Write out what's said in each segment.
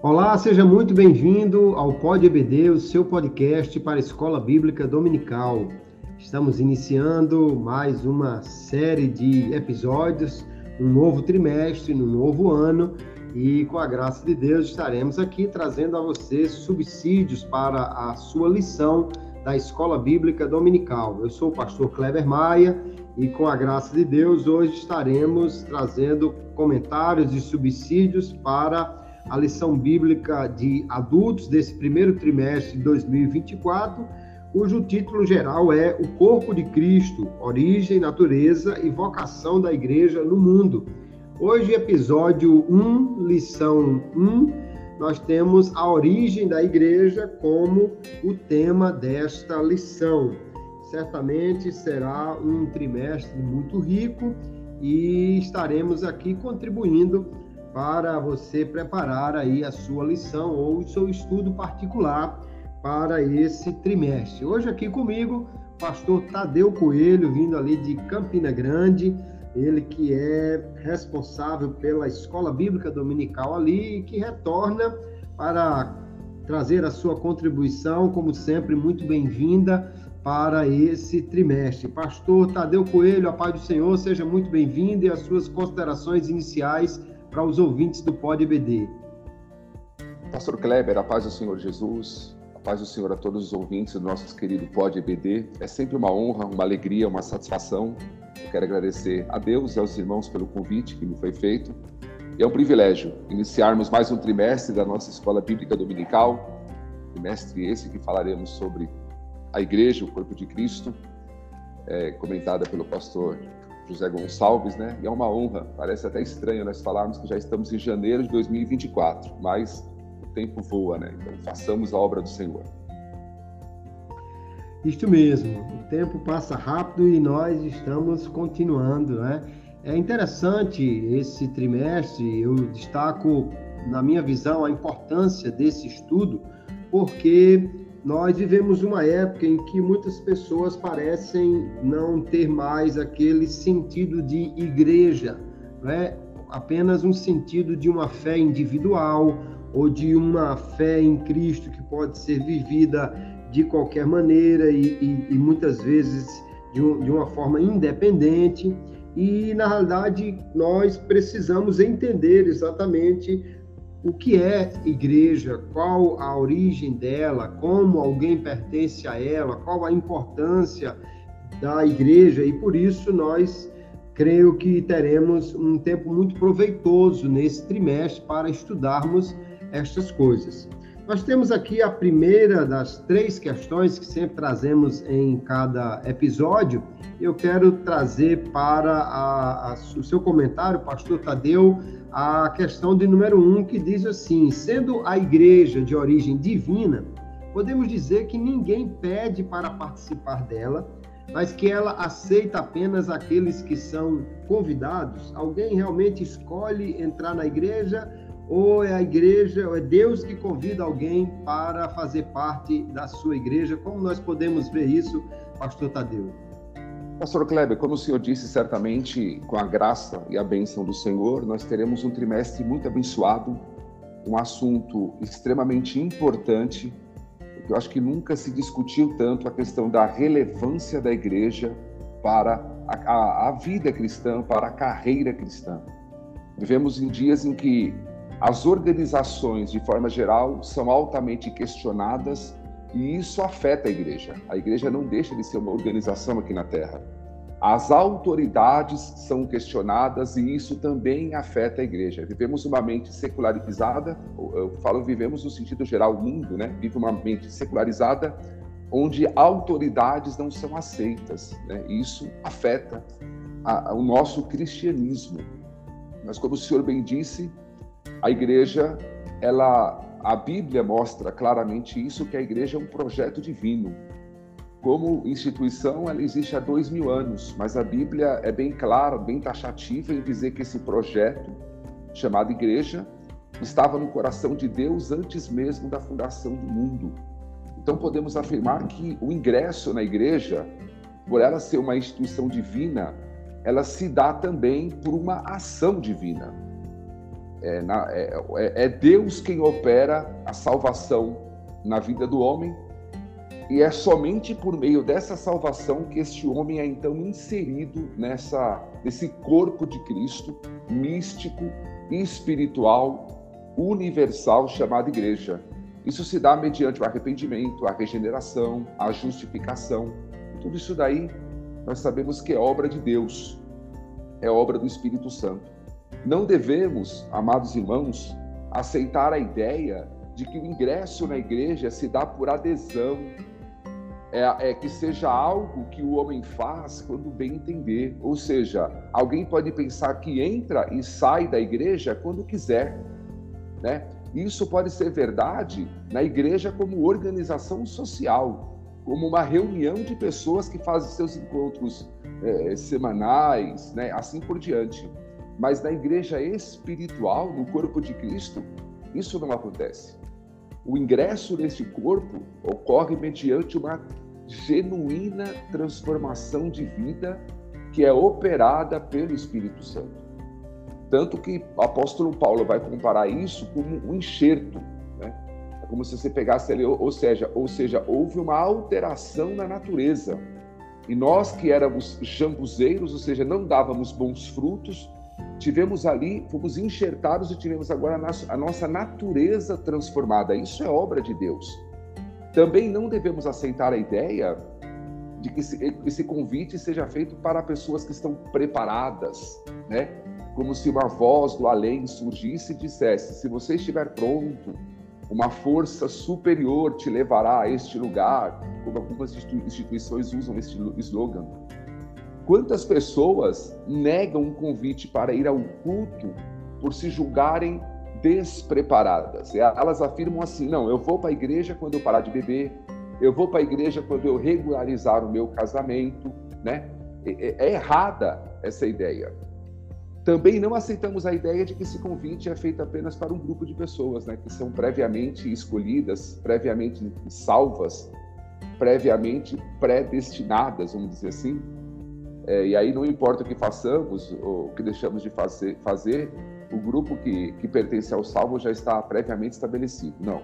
Olá, seja muito bem-vindo ao Pod EBD, o seu podcast para a Escola Bíblica Dominical. Estamos iniciando mais uma série de episódios, um novo trimestre, no novo ano, e com a graça de Deus estaremos aqui trazendo a você subsídios para a sua lição da Escola Bíblica Dominical. Eu sou o pastor Kleber Maia e com a graça de Deus hoje estaremos trazendo comentários e subsídios para a lição bíblica de adultos desse primeiro trimestre de 2024, cujo título geral é O Corpo de Cristo: Origem, Natureza e Vocação da Igreja no Mundo. Hoje, episódio 1, lição 1, nós temos a origem da igreja como o tema desta lição. Certamente será um trimestre muito rico e estaremos aqui contribuindo para você preparar aí a sua lição ou o seu estudo particular para esse trimestre. Hoje aqui comigo, pastor Tadeu Coelho, vindo ali de Campina Grande, ele que é responsável pela Escola Bíblica Dominical ali e que retorna para trazer a sua contribuição, como sempre, muito bem-vinda para esse trimestre. Pastor Tadeu Coelho, a paz do Senhor, seja muito bem-vindo e as suas considerações iniciais para os ouvintes do Pod EBD. Pastor Kleber, a paz do Senhor Jesus, a paz do Senhor a todos os ouvintes do nosso querido Pod EBD. É sempre uma honra, uma alegria, uma satisfação. Eu quero agradecer a Deus e aos irmãos pelo convite que me foi feito. É um privilégio iniciarmos mais um trimestre da nossa Escola Bíblica Dominical, trimestre esse que falaremos sobre a Igreja, o Corpo de Cristo, é, comentada pelo pastor José Gonçalves, né? E é uma honra, parece até estranho nós falarmos que já estamos em janeiro de 2024, mas o tempo voa, né? Então façamos a obra do Senhor. Isto mesmo, o tempo passa rápido e nós estamos continuando, né? É interessante esse trimestre, eu destaco, na minha visão, a importância desse estudo, porque nós vivemos uma época em que muitas pessoas parecem não ter mais aquele sentido de igreja, é apenas um sentido de uma fé individual ou de uma fé em Cristo que pode ser vivida de qualquer maneira e, e, e muitas vezes de, um, de uma forma independente. E, na realidade, nós precisamos entender exatamente o que é igreja, qual a origem dela, como alguém pertence a ela, qual a importância da igreja, e por isso nós creio que teremos um tempo muito proveitoso nesse trimestre para estudarmos estas coisas. Nós temos aqui a primeira das três questões que sempre trazemos em cada episódio. Eu quero trazer para a, a, o seu comentário, pastor Tadeu, a questão de número um, que diz assim: sendo a igreja de origem divina, podemos dizer que ninguém pede para participar dela, mas que ela aceita apenas aqueles que são convidados? Alguém realmente escolhe entrar na igreja ou é a igreja, ou é Deus que convida alguém para fazer parte da sua igreja? Como nós podemos ver isso, pastor Tadeu? Pastor Kleber, como o senhor disse, certamente com a graça e a bênção do Senhor, nós teremos um trimestre muito abençoado, um assunto extremamente importante, eu acho que nunca se discutiu tanto a questão da relevância da igreja para a, a, a vida cristã, para a carreira cristã. Vivemos em dias em que as organizações, de forma geral, são altamente questionadas e isso afeta a igreja. A igreja não deixa de ser uma organização aqui na Terra. As autoridades são questionadas e isso também afeta a igreja. Vivemos uma mente secularizada, eu falo vivemos no sentido geral, o mundo, né? Vive uma mente secularizada onde autoridades não são aceitas. Né? Isso afeta a, a, o nosso cristianismo. Mas como o senhor bem disse, a igreja ela a Bíblia mostra claramente isso, que a igreja é um projeto divino. Como instituição, ela existe há dois mil anos, mas a Bíblia é bem clara, bem taxativa em dizer que esse projeto, chamado igreja, estava no coração de Deus antes mesmo da fundação do mundo. Então podemos afirmar que o ingresso na igreja, por ela ser uma instituição divina, ela se dá também por uma ação divina. É, na, é, é, é Deus quem opera a salvação na vida do homem e é somente por meio dessa salvação que este homem é então inserido nessa nesse corpo de Cristo místico, espiritual, universal chamado igreja. Isso se dá mediante o arrependimento, a regeneração, a justificação. Tudo isso daí nós sabemos que é obra de Deus, é obra do Espírito Santo. Não devemos, amados irmãos, aceitar a ideia de que o ingresso na igreja se dá por adesão, é, é, que seja algo que o homem faz quando bem entender. Ou seja, alguém pode pensar que entra e sai da igreja quando quiser, né? Isso pode ser verdade na igreja como organização social, como uma reunião de pessoas que fazem seus encontros é, semanais, né? assim por diante. Mas na igreja espiritual, no corpo de Cristo, isso não acontece. O ingresso nesse corpo ocorre mediante uma genuína transformação de vida que é operada pelo Espírito Santo. Tanto que o apóstolo Paulo vai comparar isso como um enxerto, né? É como se você pegasse ali, ou seja, ou seja, houve uma alteração na natureza. E nós que éramos jambuzeiros, ou seja, não dávamos bons frutos, tivemos ali, fomos enxertados e tivemos agora a nossa natureza transformada. Isso é obra de Deus. Também não devemos aceitar a ideia de que esse convite seja feito para pessoas que estão preparadas, né? como se uma voz do além surgisse e dissesse: se você estiver pronto, uma força superior te levará a este lugar, como algumas instituições usam este slogan. Quantas pessoas negam um convite para ir ao culto por se julgarem despreparadas? Elas afirmam assim: não, eu vou para a igreja quando eu parar de beber, eu vou para a igreja quando eu regularizar o meu casamento, né? É, errada essa ideia. Também não aceitamos a ideia de que esse convite é feito apenas para um grupo de pessoas, né, que são previamente escolhidas, previamente salvas, previamente predestinadas, vamos dizer assim. É, e aí não importa o que façamos ou o que deixamos de fazer, fazer o grupo que, que pertence ao salvo já está previamente estabelecido. Não.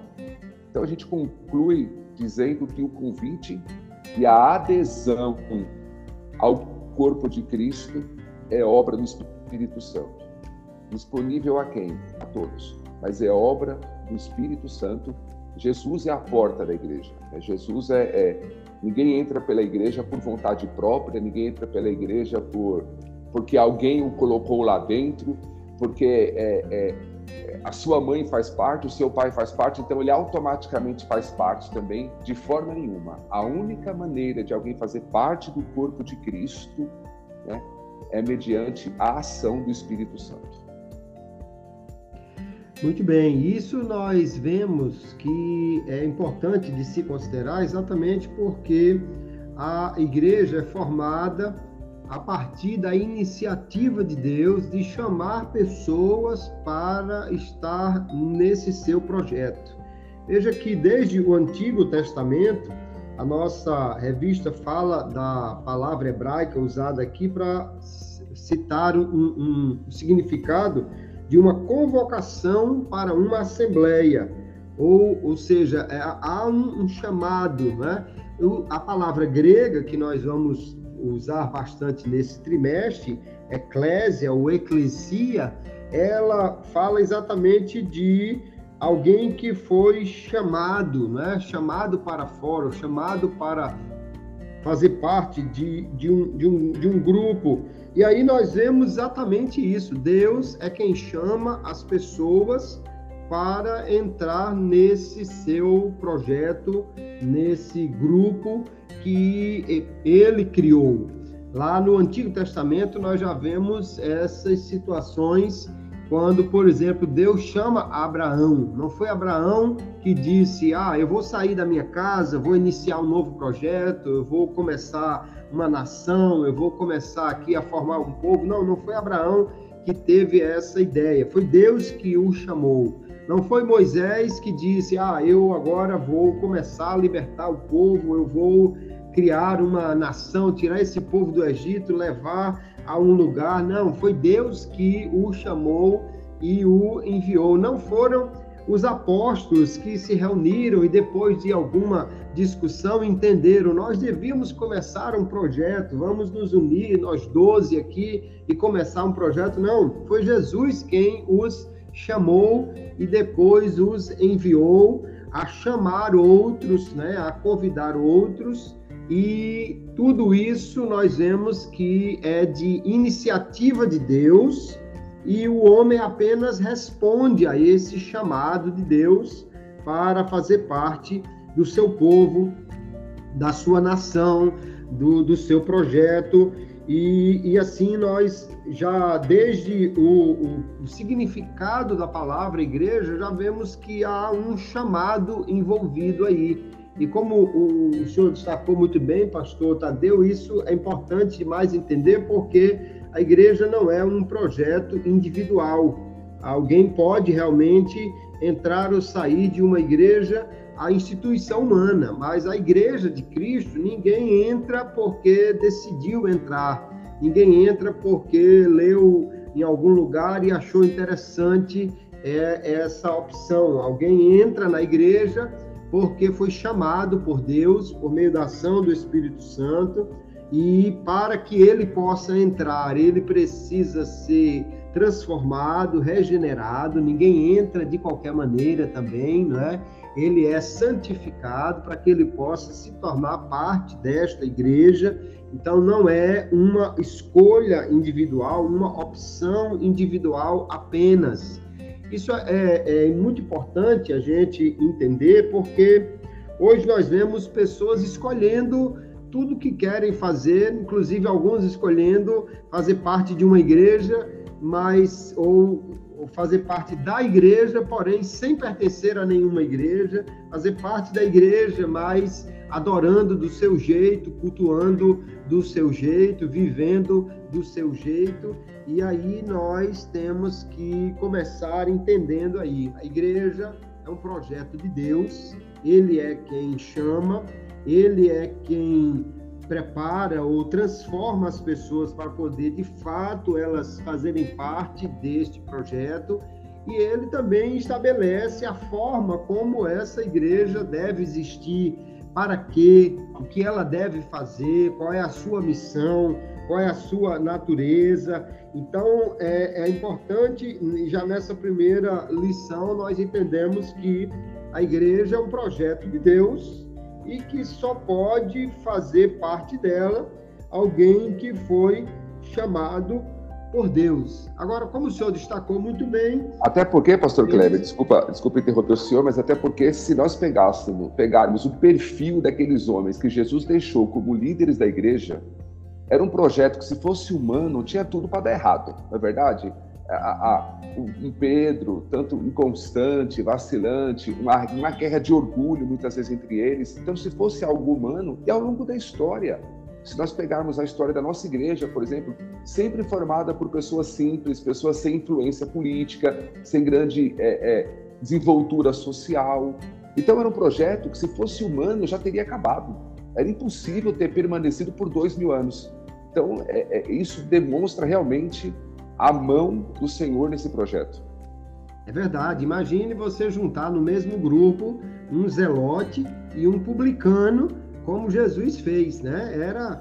Então a gente conclui dizendo que o convite e a adesão ao corpo de Cristo é obra do Espírito Santo. Disponível a quem? A todos. Mas é obra do Espírito Santo. Jesus é a porta da igreja. Né? Jesus é, é, Ninguém entra pela igreja por vontade própria, ninguém entra pela igreja por porque alguém o colocou lá dentro, porque é, é, a sua mãe faz parte, o seu pai faz parte, então ele automaticamente faz parte também, de forma nenhuma. A única maneira de alguém fazer parte do corpo de Cristo né, é mediante a ação do Espírito Santo. Muito bem, isso nós vemos que é importante de se considerar exatamente porque a igreja é formada a partir da iniciativa de Deus de chamar pessoas para estar nesse seu projeto. Veja que desde o Antigo Testamento, a nossa revista fala da palavra hebraica usada aqui para citar um, um significado de uma convocação para uma assembleia, ou, ou seja, é, há um, um chamado, né? a palavra grega que nós vamos usar bastante nesse trimestre, eclésia ou eclesia, ela fala exatamente de alguém que foi chamado, né? chamado para fora, chamado para fazer parte de, de, um, de, um, de um grupo. E aí nós vemos exatamente isso. Deus é quem chama as pessoas para entrar nesse seu projeto, nesse grupo que ele criou. Lá no Antigo Testamento nós já vemos essas situações quando, por exemplo, Deus chama Abraão. Não foi Abraão que disse: Ah, eu vou sair da minha casa, vou iniciar um novo projeto, eu vou começar uma nação, eu vou começar aqui a formar um povo. Não, não foi Abraão que teve essa ideia, foi Deus que o chamou. Não foi Moisés que disse: Ah, eu agora vou começar a libertar o povo, eu vou criar uma nação, tirar esse povo do Egito, levar a um lugar. Não, foi Deus que o chamou e o enviou. Não foram os apóstolos que se reuniram e depois de alguma discussão entenderam, nós devíamos começar um projeto, vamos nos unir, nós 12 aqui, e começar um projeto. Não, foi Jesus quem os chamou e depois os enviou a chamar outros, né, a convidar outros, e tudo isso nós vemos que é de iniciativa de Deus e o homem apenas responde a esse chamado de Deus para fazer parte do seu povo, da sua nação, do, do seu projeto. E, e assim nós já, desde o, o, o significado da palavra igreja, já vemos que há um chamado envolvido aí. E como o, senhor destacou muito bem, pastor Tadeu, isso é importante demais entender, porque a igreja não é um projeto individual. Alguém pode realmente entrar ou sair de uma igreja, a instituição humana, mas a igreja de Cristo, ninguém entra porque decidiu entrar. Ninguém entra porque leu em algum lugar e achou interessante é, essa opção. Alguém entra na igreja porque foi chamado por Deus, por meio da ação do Espírito Santo, e para que ele possa entrar, ele precisa ser transformado, regenerado. Ninguém entra de qualquer maneira também, não é? Ele é santificado para que ele possa se tornar parte desta igreja. Então, não é uma escolha individual, uma opção individual apenas. Isso é, é muito importante a gente entender, porque hoje nós vemos pessoas escolhendo tudo que querem fazer, inclusive alguns escolhendo fazer parte de uma igreja, mas ou, ou, fazer parte da igreja, porém sem pertencer a nenhuma igreja, fazer parte da igreja, mas adorando do seu jeito, cultuando do seu jeito, vivendo do seu jeito. E aí nós temos que começar entendendo aí, a igreja é um projeto de Deus, ele é quem chama, ele é quem prepara ou transforma as pessoas para poder, de fato, elas fazerem parte deste projeto. E ele também estabelece a forma como essa igreja deve existir, para quê, o que ela deve fazer, qual é a sua missão, qual é a sua natureza. Então, é, é importante, já nessa primeira lição, nós entendemos que a igreja é um projeto de Deus e que só pode fazer parte dela alguém que foi chamado por Deus. Agora, como o senhor destacou muito bem. Até porque, pastor Kleber, desculpa, desculpa interromper o senhor, mas até porque se nós pegássemos, pegarmos o perfil daqueles homens que Jesus deixou como líderes da igreja, era um projeto que, se fosse humano, tinha tudo para dar errado, não é verdade? a, a, um Pedro, tanto inconstante, vacilante, uma, uma guerra de orgulho muitas vezes entre eles. Então, se fosse algo humano, e ao longo da história, se nós pegarmos a história da nossa igreja, por exemplo, sempre formada por pessoas simples, pessoas sem influência política, sem grande é, é, desenvoltura social. Então, era um projeto que, se fosse humano, já teria acabado. Era impossível ter permanecido por dois mil anos. Então, é, é isso demonstra realmente a mão do Senhor nesse projeto. É verdade. Imagine você juntar no mesmo grupo um zelote e um publicano, como Jesus fez, né? Era,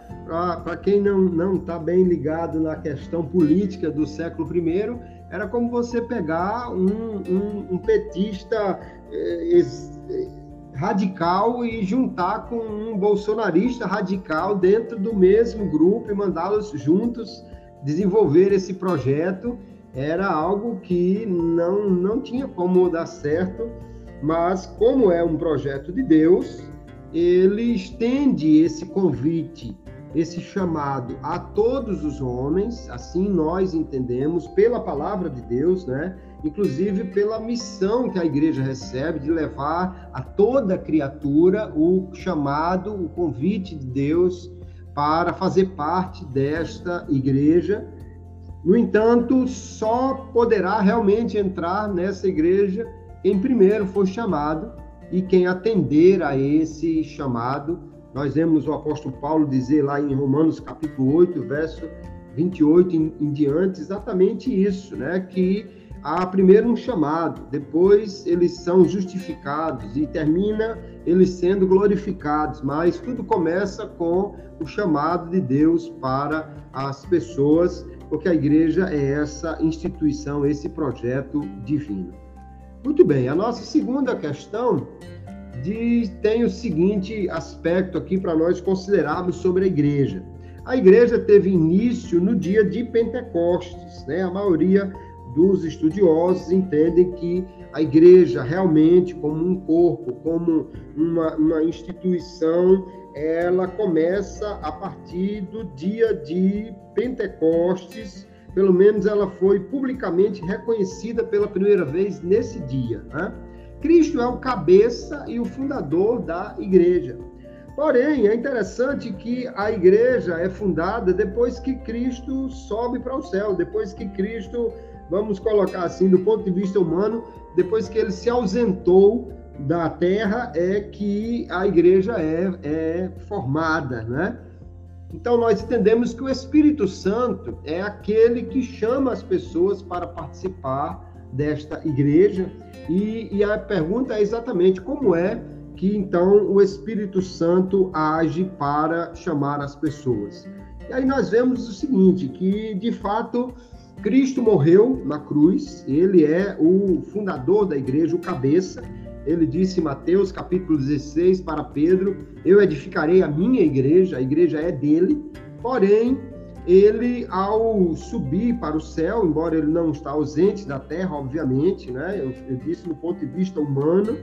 para quem não está bem ligado na questão política do século I, era como você pegar um, um, um petista eh, radical e juntar com um bolsonarista radical dentro do mesmo grupo e mandá-los juntos desenvolver esse projeto. Era algo que não, não tinha como dar certo, mas como é um projeto de Deus, ele estende esse convite, esse chamado a todos os homens, assim nós entendemos, pela palavra de Deus, né? inclusive pela missão que a igreja recebe de levar a toda criatura o chamado, o convite de Deus para fazer parte desta igreja. No entanto, só poderá realmente entrar nessa igreja quem primeiro for chamado e quem atender a esse chamado. Nós vemos o apóstolo Paulo dizer lá em Romanos capítulo 8, verso 28 em, em diante, exatamente isso, né? Que há primeiro um chamado, depois eles são justificados e termina eles sendo glorificados, mas tudo começa com o chamado de Deus para as pessoas, porque a igreja é essa instituição, esse projeto divino. Muito bem, a nossa segunda questão de, tem o seguinte aspecto aqui para nós considerarmos sobre a igreja. A igreja teve início no dia de Pentecostes, né? A maioria dos estudiosos entendem que a igreja realmente, como um corpo, como uma, uma instituição, ela começa a partir do dia de Pentecostes, pelo menos ela foi publicamente reconhecida pela primeira vez nesse dia. Né? Cristo é o cabeça e o fundador da igreja. Porém, é interessante que a igreja é fundada depois que Cristo sobe para o céu, depois que Cristo vamos colocar assim, do ponto de vista humano, depois que ele se ausentou da terra, é que a igreja é, é formada, né? Então, nós entendemos que o Espírito Santo é aquele que chama as pessoas para participar desta igreja, e, e a pergunta é exatamente como é que então o Espírito Santo age para chamar as pessoas. E aí nós vemos o seguinte, que de fato Cristo morreu na cruz, ele é o fundador da igreja, o cabeça. Ele disse em Mateus capítulo 16 para Pedro: Eu edificarei a minha igreja, a igreja é dele. Porém, ele, ao subir para o céu, embora ele não está ausente da terra, obviamente, né? eu, eu disse no ponto de vista humano,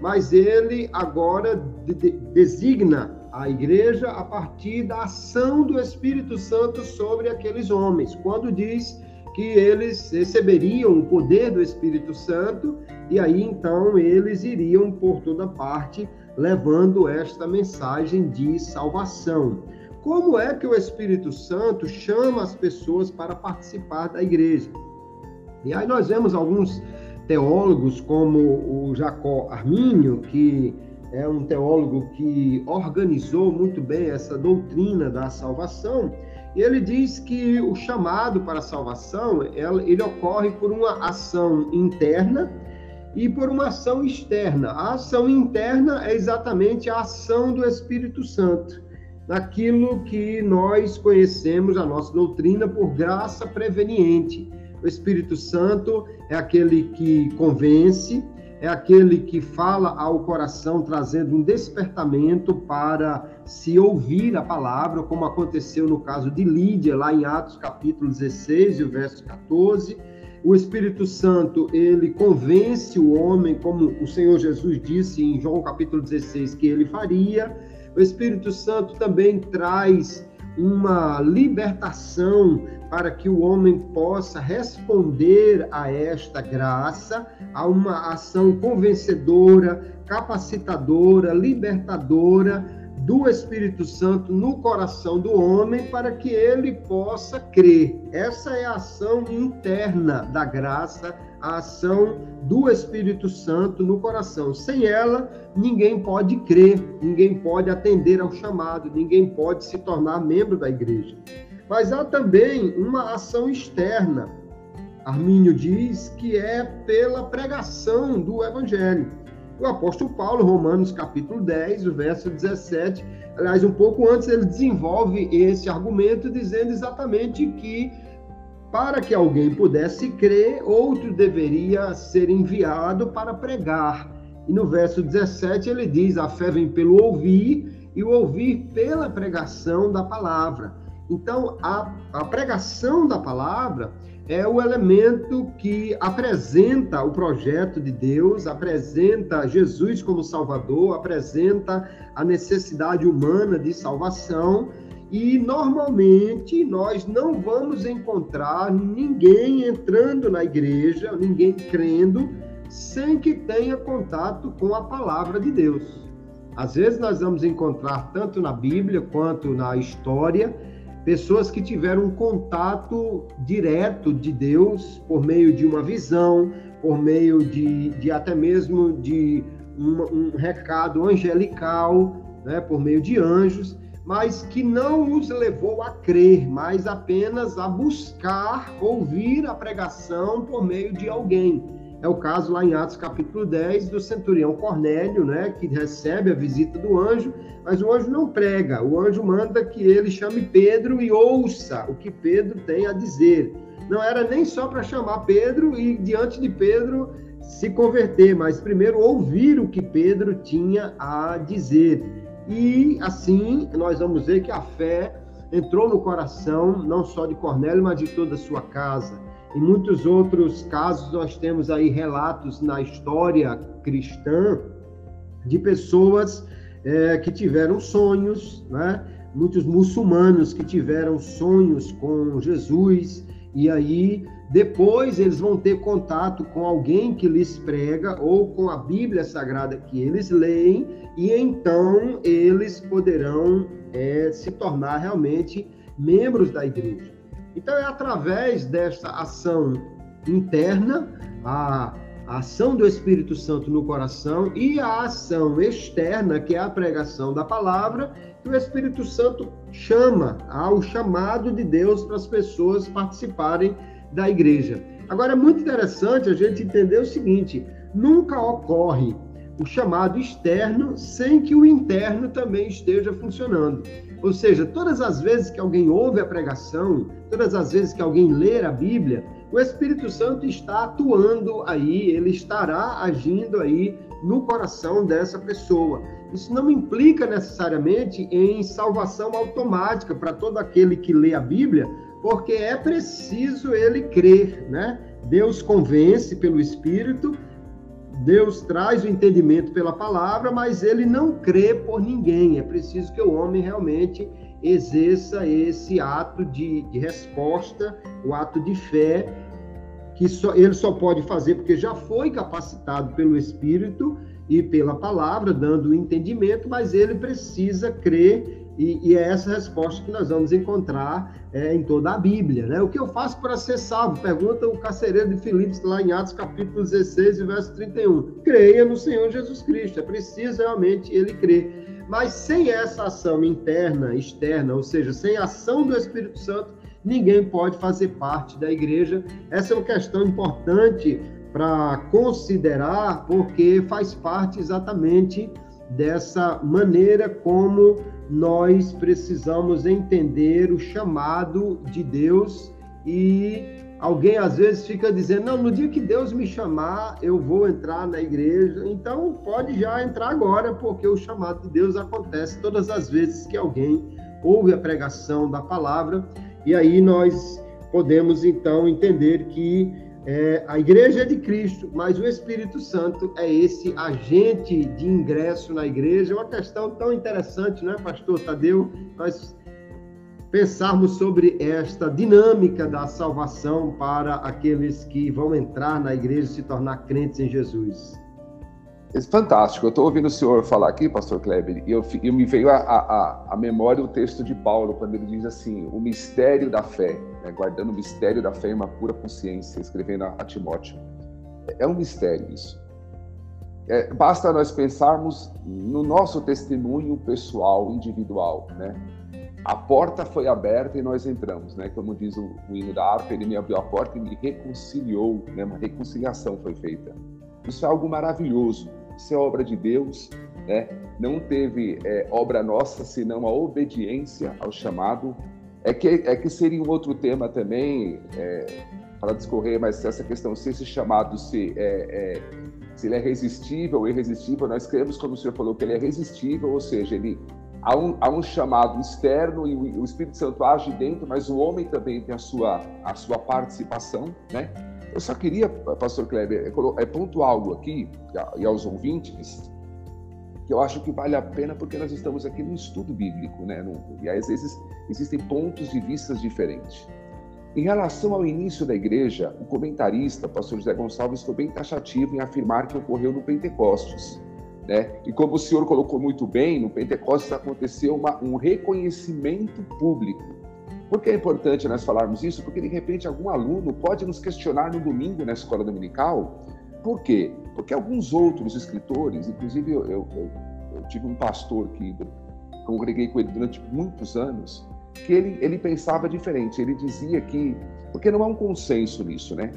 mas ele agora de, de, designa a igreja a partir da ação do Espírito Santo sobre aqueles homens. Quando diz que eles receberiam o poder do Espírito Santo e aí então eles iriam por toda parte levando esta mensagem de salvação. Como é que o Espírito Santo chama as pessoas para participar da igreja? E aí nós vemos alguns teólogos como o Jacó Armínio, que é um teólogo que organizou muito bem essa doutrina da salvação, e ele diz que o chamado para a salvação, ele ocorre por uma ação interna e por uma ação externa. A ação interna é exatamente a ação do Espírito Santo, naquilo que nós conhecemos a nossa doutrina por graça preveniente. O Espírito Santo é aquele que convence, é aquele que fala ao coração, trazendo um despertamento para se ouvir a palavra, como aconteceu no caso de Lídia, lá em Atos capítulo 16 e o verso 14. O Espírito Santo, ele convence o homem, como o Senhor Jesus disse em João capítulo 16 que ele faria. O Espírito Santo também traz uma libertação para que o homem possa responder a esta graça, a uma ação convencedora, capacitadora, libertadora do Espírito Santo no coração do homem para que ele possa crer. Essa é a ação interna da graça, a ação do Espírito Santo no coração. Sem ela, ninguém pode crer, ninguém pode atender ao chamado, ninguém pode se tornar membro da igreja. Mas há também uma ação externa. Armínio diz que é pela pregação do evangelho. O apóstolo Paulo, Romanos capítulo 10, o verso 17, aliás, um pouco antes ele desenvolve esse argumento dizendo exatamente que para que alguém pudesse crer, outro deveria ser enviado para pregar. E no verso 17 ele diz: a fé vem pelo ouvir e o ouvir pela pregação da palavra. Então, a, a pregação da palavra é o elemento que apresenta o projeto de Deus, apresenta Jesus como Salvador, apresenta a necessidade humana de salvação. E normalmente nós não vamos encontrar ninguém entrando na igreja, ninguém crendo, sem que tenha contato com a palavra de Deus. Às vezes nós vamos encontrar tanto na Bíblia quanto na história pessoas que tiveram um contato direto de Deus por meio de uma visão, por meio de, de até mesmo de um, um recado angelical, né, por meio de anjos, mas que não os levou a crer, mas apenas a buscar ouvir a pregação por meio de alguém. É o caso lá em Atos capítulo 10 do centurião Cornélio, né, que recebe a visita do anjo, mas o anjo não prega, o anjo manda que ele chame Pedro e ouça o que Pedro tem a dizer. Não era nem só para chamar Pedro e diante de Pedro se converter, mas primeiro ouvir o que Pedro tinha a dizer. E assim nós vamos ver que a fé entrou no coração não só de Cornélio, mas de toda a sua casa. Em muitos outros casos, nós temos aí relatos na história cristã de pessoas é, que tiveram sonhos, né? muitos muçulmanos que tiveram sonhos com Jesus, e aí depois eles vão ter contato com alguém que lhes prega ou com a Bíblia Sagrada que eles leem, e então eles poderão é, se tornar realmente membros da igreja. Então, é através dessa ação interna, a, a ação do Espírito Santo no coração e a ação externa, que é a pregação da palavra, que o Espírito Santo chama ao chamado de Deus para as pessoas participarem da igreja. Agora, é muito interessante a gente entender o seguinte: nunca ocorre o chamado externo sem que o interno também esteja funcionando. Ou seja, todas as vezes que alguém ouve a pregação, todas as vezes que alguém lê a Bíblia, o Espírito Santo está atuando aí, ele estará agindo aí no coração dessa pessoa. Isso não implica necessariamente em salvação automática para todo aquele que lê a Bíblia, porque é preciso ele crer, né? Deus convence pelo Espírito Deus traz o entendimento pela palavra, mas ele não crê por ninguém. É preciso que o homem realmente exerça esse ato de, de resposta, o ato de fé, que só, ele só pode fazer porque já foi capacitado pelo Espírito e pela palavra, dando o entendimento, mas ele precisa crer e, e, é essa resposta que nós vamos encontrar é, em toda a Bíblia. Né? O que eu faço para ser salvo? Pergunta o carcereiro de Filipos, lá em Atos capítulo 16, verso 31. Creia no Senhor Jesus Cristo. É preciso realmente ele crer. Mas sem essa ação interna, externa, ou seja, sem a ação do Espírito Santo, ninguém pode fazer parte da igreja. Essa é uma questão importante para considerar, porque faz parte exatamente dessa maneira como nós precisamos entender o chamado de Deus e alguém às vezes fica dizendo: não, no dia que Deus me chamar, eu vou entrar na igreja. Então pode já entrar agora, porque o chamado de Deus acontece todas as vezes que alguém ouve a pregação da palavra, e aí nós podemos então entender que é, a igreja é de Cristo, mas o Espírito Santo é esse agente de ingresso na igreja. É uma questão tão interessante, não é, pastor Tadeu? Nós pensarmos sobre esta dinâmica da salvação para aqueles que vão entrar na igreja e se tornar crentes em Jesus. Fantástico. Eu estou ouvindo o senhor falar aqui, pastor Kleber, e eu, eu me veio a, memória o texto de Paulo, quando ele diz assim: o mistério da fé, né, guardando o mistério da fé em uma pura consciência, escrevendo a, a Timóteo. É um mistério isso. É, basta nós pensarmos no nosso testemunho pessoal, individual, né? A porta foi aberta e nós entramos, né? Como diz o, o hino da harpa, ele me abriu a porta e me reconciliou, né? Uma reconciliação foi feita. Isso é algo maravilhoso. Isso é obra de Deus, né? Não teve é, obra nossa, senão a obediência ao chamado. É que, é que seria um outro tema também é, para discorrer, mas essa questão, se esse chamado se, é, é, se ele é resistível ou irresistível, nós cremos, como o senhor falou, que ele é resistível, ou seja, ele há um, há um chamado externo e o, Espírito Santo age dentro, mas o homem também tem a sua, a sua participação, né? Eu só queria, pastor Kleber, é, é pontuar algo aqui, e aos ouvintes, eu acho que vale a pena porque nós estamos aqui num estudo bíblico, né? E às vezes existem pontos de vistas diferentes. Em relação ao início da igreja, o comentarista, pastor José Gonçalves, foi bem taxativo em afirmar que ocorreu no Pentecostes. Né? E como o senhor colocou muito bem, no Pentecostes aconteceu uma, um reconhecimento público por que é importante nós falarmos isso? Porque de repente algum aluno pode nos questionar no domingo na escola dominical. Por quê? Porque alguns outros escritores, inclusive eu, eu, eu, tive um pastor que congreguei com ele durante muitos anos, que ele, ele pensava diferente. Ele dizia que, porque não há um consenso nisso, né?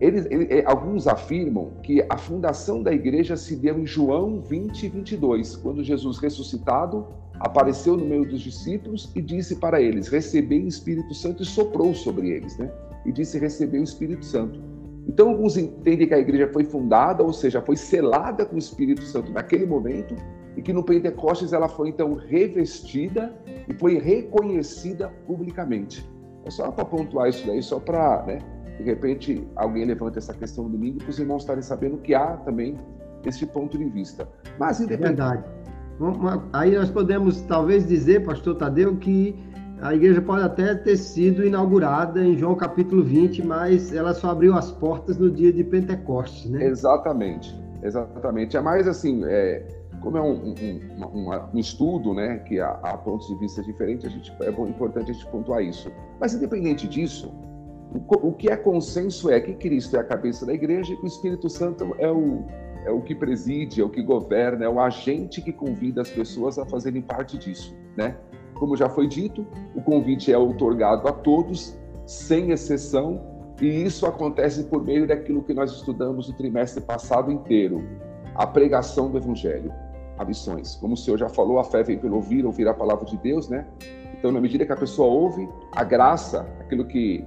Eles, ele, é, alguns afirmam que a fundação da igreja se deu em João 20, 22, quando Jesus ressuscitado apareceu no meio dos discípulos e disse para eles: Recebei o Espírito Santo e soprou sobre eles, né? E disse: Recebei o Espírito Santo. Então, alguns entendem que a igreja foi fundada, ou seja, foi selada com o Espírito Santo naquele momento, e que no Pentecostes ela foi então revestida e foi reconhecida publicamente. É só para pontuar isso daí, só para, né, de repente, alguém levanta essa questão no domingo para os irmãos estarem sabendo que há também esse ponto de vista. Mas, independente... É verdade. Aí nós podemos talvez dizer, pastor Tadeu, que a igreja pode até ter sido inaugurada em João capítulo 20, mas ela só abriu as portas no dia de Pentecostes, né? Exatamente, exatamente. É mais assim, é, como é um, um, um, um, estudo, né, que há, há, pontos de vista diferentes, a gente, é importante a gente pontuar isso. Mas independente disso, o, o que é consenso é que Cristo é a cabeça da igreja e que o Espírito Santo é o, é o que preside, é o que governa, é o agente que convida as pessoas a fazerem parte disso, né? Como já foi dito, o convite é otorgado a todos, sem exceção, e isso acontece por meio daquilo que nós estudamos no trimestre passado inteiro, a pregação do Evangelho, a missões. Como o Senhor já falou, a fé vem pelo ouvir, ouvir a palavra de Deus, né? Então, na medida que a pessoa ouve, a graça, aquilo que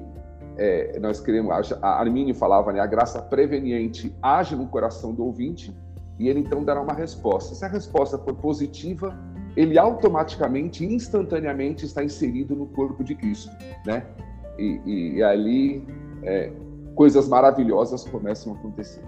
é, nós queremos, a Arminio falava, né? A graça preveniente age no coração do ouvinte e ele então dará uma resposta. Se a resposta for positiva, ele automaticamente, instantaneamente está inserido no corpo de Cristo, né? E, e, e ali é, coisas maravilhosas começam a acontecer.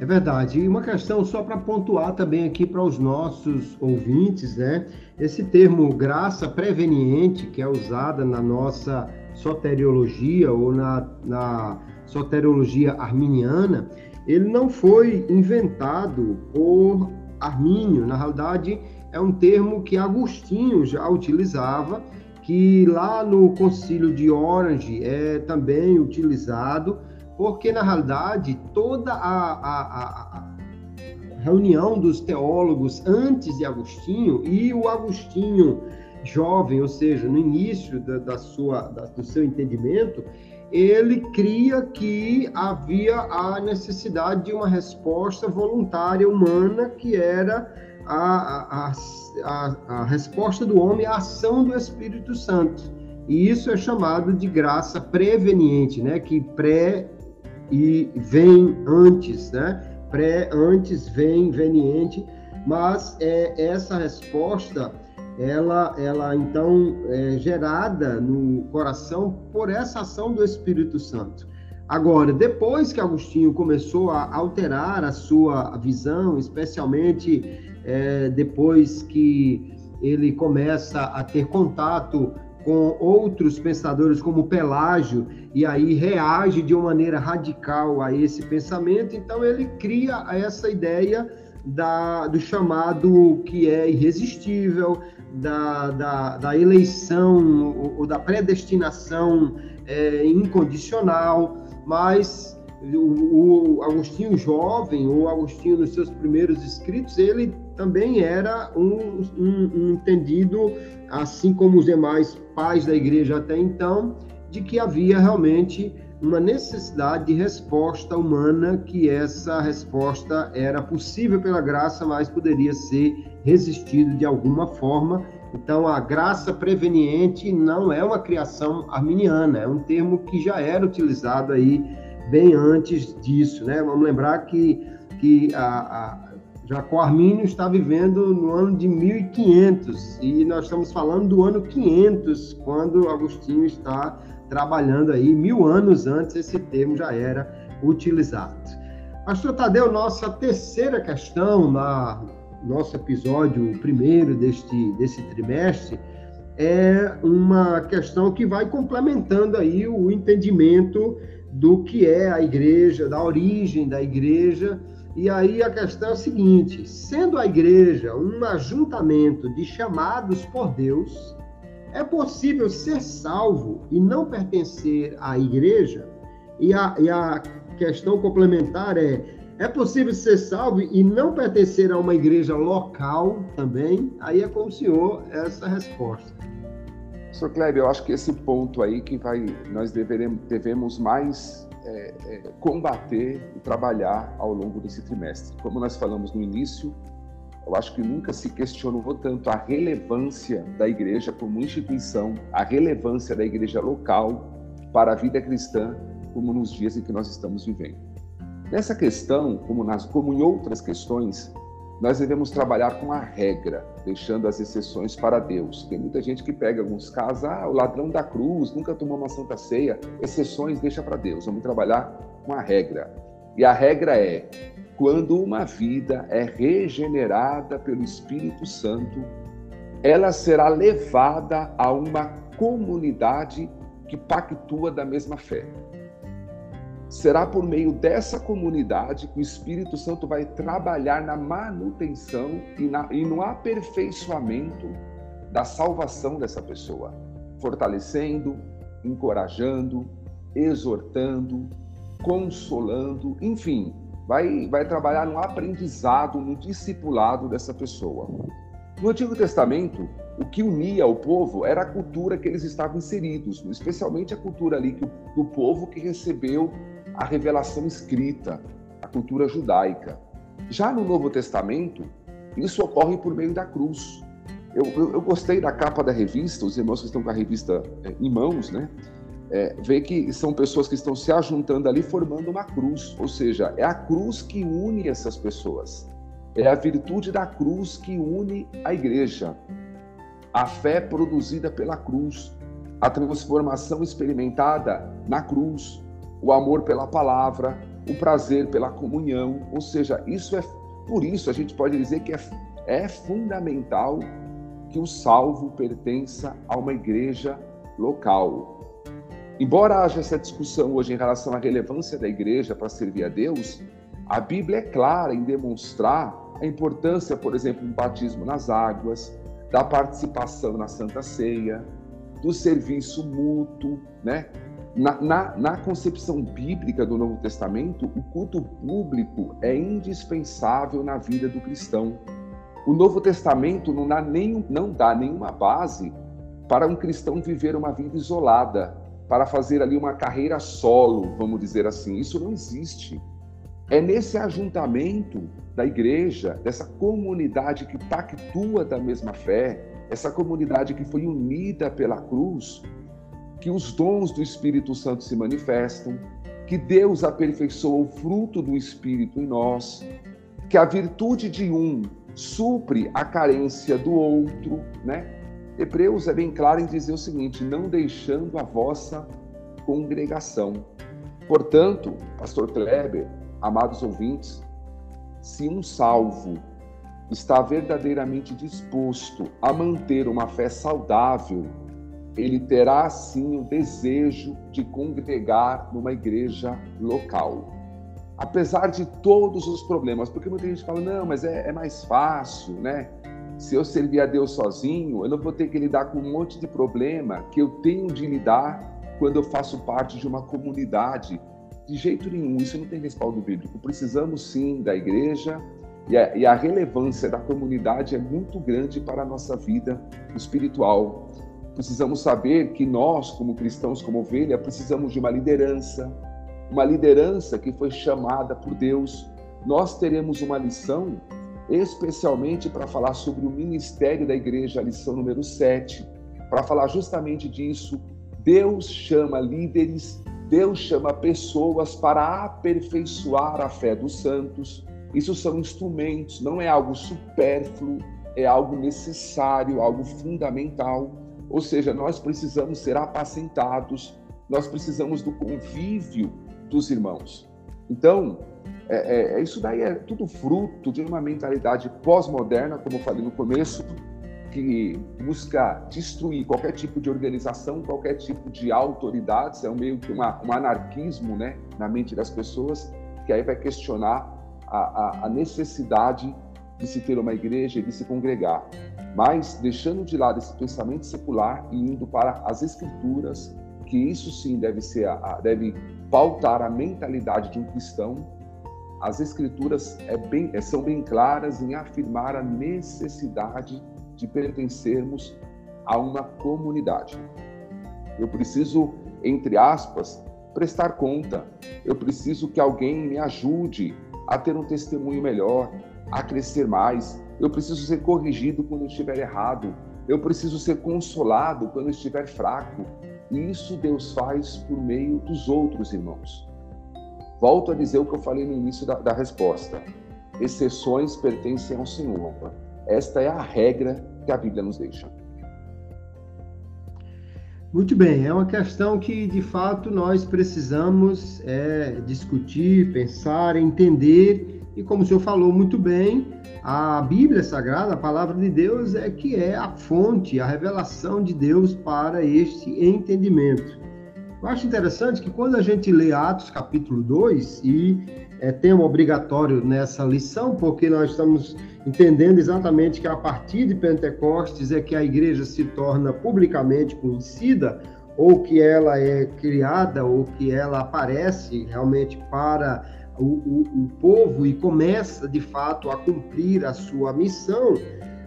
É verdade. E uma questão só para pontuar também aqui para os nossos ouvintes, né? Esse termo graça preveniente, que é usada na nossa soteriologia ou na, na soteriologia arminiana, ele não foi inventado por Armínio, na realidade é um termo que Agostinho já utilizava, que lá no Concílio de Orange é também utilizado, porque na realidade toda a, a, a, reunião dos teólogos antes de Agostinho e o Agostinho jovem, ou seja, no início da, da sua, da, do seu entendimento, ele cria que havia a necessidade de uma resposta voluntária humana, que era a, a, a, a resposta do homem à ação do Espírito Santo. E isso é chamado de graça preveniente, né? que pré e vem antes, né? pré, antes, vem, veniente, mas é, essa resposta ela, ela então é gerada no coração por essa ação do Espírito Santo. Agora, depois que Agostinho começou a alterar a sua visão, especialmente é, depois que ele começa a ter contato com outros pensadores como Pelágio e aí reage de uma maneira radical a esse pensamento, então ele cria essa ideia da, do chamado que é irresistível, da, da, da eleição ou, ou, da predestinação é, incondicional, mas o, o, Agostinho jovem, ou Agostinho nos seus primeiros escritos, ele também era um, um, um entendido, assim como os demais pais da igreja até então, de que havia realmente uma necessidade de resposta humana, que essa resposta era possível pela graça, mas poderia ser resistido de alguma forma. Então, a graça preveniente não é uma criação arminiana, é um termo que já era utilizado aí bem antes disso, né? Vamos lembrar que, que a, a Jacó Armínio está vivendo no ano de 1500 e nós estamos falando do ano 500, quando Agostinho está trabalhando aí, mil anos antes esse termo já era utilizado. Pastor Tadeu, nossa terceira questão na nosso episódio primeiro deste, desse trimestre é uma questão que vai complementando aí o entendimento do que é a igreja, da origem da igreja. E aí a questão é a seguinte: sendo a igreja um ajuntamento de chamados por Deus, é possível ser salvo e não pertencer à igreja? E a, e a questão complementar é: É possível ser salvo e não pertencer a uma igreja local também? Aí é com o senhor essa resposta. Sr. Kleber, eu acho que esse ponto aí que vai, nós deveremos, devemos mais é, é, combater e trabalhar ao longo desse trimestre. Como nós falamos no início, eu acho que nunca se questionou tanto a relevância da igreja como instituição, a relevância da igreja local para a vida cristã, como nos dias em que nós estamos vivendo. Nessa questão, como, nas, como em outras questões, nós devemos trabalhar com a regra, deixando as exceções para Deus. Tem muita gente que pega alguns casos, ah, o ladrão da cruz nunca tomou uma santa ceia, exceções deixa para Deus. Vamos trabalhar com a regra. E a regra é: quando uma vida é regenerada pelo Espírito Santo, ela será levada a uma comunidade que pactua da mesma fé. Será por meio dessa comunidade que o Espírito Santo vai trabalhar na manutenção e, na, e no aperfeiçoamento da salvação dessa pessoa, fortalecendo, encorajando, exortando, consolando, enfim, vai, vai trabalhar no aprendizado, no discipulado dessa pessoa. No Antigo Testamento, o que unia o povo era a cultura que eles estavam inseridos, especialmente a cultura ali do povo que recebeu a revelação escrita, a cultura judaica. Já no Novo Testamento, isso ocorre por meio da cruz. Eu, eu, eu gostei da capa da revista, os irmãos que estão com a revista é, em mãos, né? É, vê que são pessoas que estão se ajuntando ali formando uma cruz, ou seja, é a cruz que une essas pessoas. É a virtude da cruz que une a igreja. A fé produzida pela cruz, a transformação experimentada na cruz, o amor pela palavra, o prazer pela comunhão, ou seja, isso é por isso a gente pode dizer que é, é fundamental que o salvo pertença a uma igreja local. Embora haja essa discussão hoje em relação à relevância da igreja para servir a Deus, a Bíblia é clara em demonstrar a importância, por exemplo, do batismo nas águas, da participação na Santa Ceia, do serviço mútuo, né? Na, na, na, concepção bíblica do Novo Testamento, o culto público é indispensável na vida do cristão. O Novo Testamento não dá, não dá nenhuma base para um cristão viver uma vida isolada, para fazer ali uma carreira solo, vamos dizer assim. Isso não existe. É nesse ajuntamento da igreja, dessa comunidade que pactua da mesma fé, essa comunidade que foi unida pela cruz, que os dons do Espírito Santo se manifestam, que Deus aperfeiçoa o fruto do Espírito em nós, que a virtude de um supre a carência do outro, né? Hebreus é bem claro em dizer o seguinte: não deixando a vossa congregação. Portanto, Pastor Kleber, amados ouvintes, se um salvo está verdadeiramente disposto a manter uma fé saudável, ele terá sim o desejo de congregar numa igreja local. Apesar de todos os problemas, porque muita gente fala, não, mas é, é mais fácil, né? Se eu servir a Deus sozinho, eu não vou ter que lidar com um monte de problema que eu tenho de lidar quando eu faço parte de uma comunidade. De jeito nenhum, isso não tem respaldo bíblico. Precisamos sim da igreja e a, e a relevância da comunidade é muito grande para a nossa vida espiritual. Precisamos saber que nós, como cristãos, como ovelha, precisamos de uma liderança, uma liderança que foi chamada por Deus. Nós teremos uma lição especialmente para falar sobre o ministério da igreja, a lição número 7, para falar justamente disso. Deus chama líderes, Deus chama pessoas para aperfeiçoar a fé dos santos. Isso são instrumentos, não é algo supérfluo, é algo necessário, algo fundamental. Ou seja, nós precisamos ser apacentados, nós precisamos do convívio dos irmãos. Então, é, é, é, isso daí é tudo fruto de uma mentalidade pós-moderna, como eu falei no começo, que busca destruir qualquer tipo de organização, qualquer tipo de autoridades, é meio que uma, um anarquismo né, na mente das pessoas, que aí vai questionar a, a, a necessidade de se ter uma igreja e de se congregar. Mas deixando de lado esse pensamento secular e indo para as escrituras, que isso sim deve ser, deve pautar a mentalidade de um cristão as escrituras é bem, é, são bem claras em afirmar a necessidade de pertencermos a uma comunidade. Eu preciso, entre aspas, prestar conta. Eu preciso que alguém me ajude a ter um testemunho melhor, a crescer mais. Eu preciso ser corrigido quando estiver errado. Eu preciso ser consolado quando estiver fraco. E isso Deus faz por meio dos outros irmãos. Volto a dizer o que eu falei no início da, da resposta. Exceções pertencem ao Senhor. Esta é a regra que a Bíblia nos deixa. Muito bem, é uma questão que de fato nós precisamos é, discutir, pensar, entender, e como o senhor falou muito bem, a Bíblia Sagrada, a palavra de Deus, é que é a fonte, a revelação de Deus para este entendimento. Eu acho interessante que quando a gente lê Atos capítulo 2, e é tema obrigatório nessa lição, porque nós estamos entendendo exatamente que a partir de Pentecostes é que a igreja se torna publicamente conhecida, ou que ela é criada, ou que ela aparece realmente para o, o, o povo e começa de fato a cumprir a sua missão.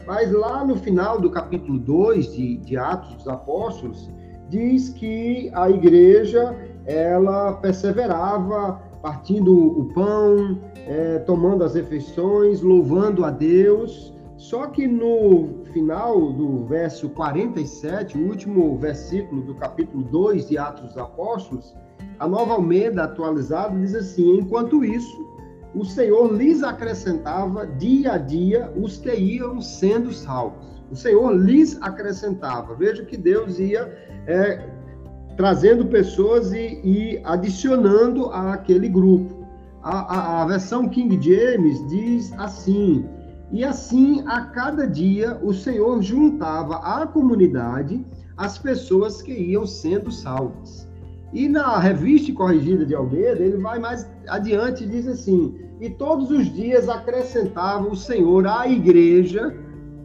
Mas lá no final do capítulo 2 de, de Atos dos Apóstolos, diz que a igreja ela perseverava partindo o pão, é, tomando as refeições, louvando a Deus. Só que no final do verso 47, o último versículo do capítulo 2 de Atos dos Apóstolos, a nova Almeida atualizada diz assim: Enquanto isso, o Senhor lhes acrescentava dia a dia os que iam sendo salvos. O Senhor lhes acrescentava. Veja que Deus ia é, trazendo pessoas e, e, adicionando àquele grupo. A, a, a versão King James diz assim: e assim a cada dia o Senhor juntava à comunidade as pessoas que iam sendo salvas. E na revista corrigida de Almeida, ele vai mais adiante e diz assim: E todos os dias acrescentava o Senhor à igreja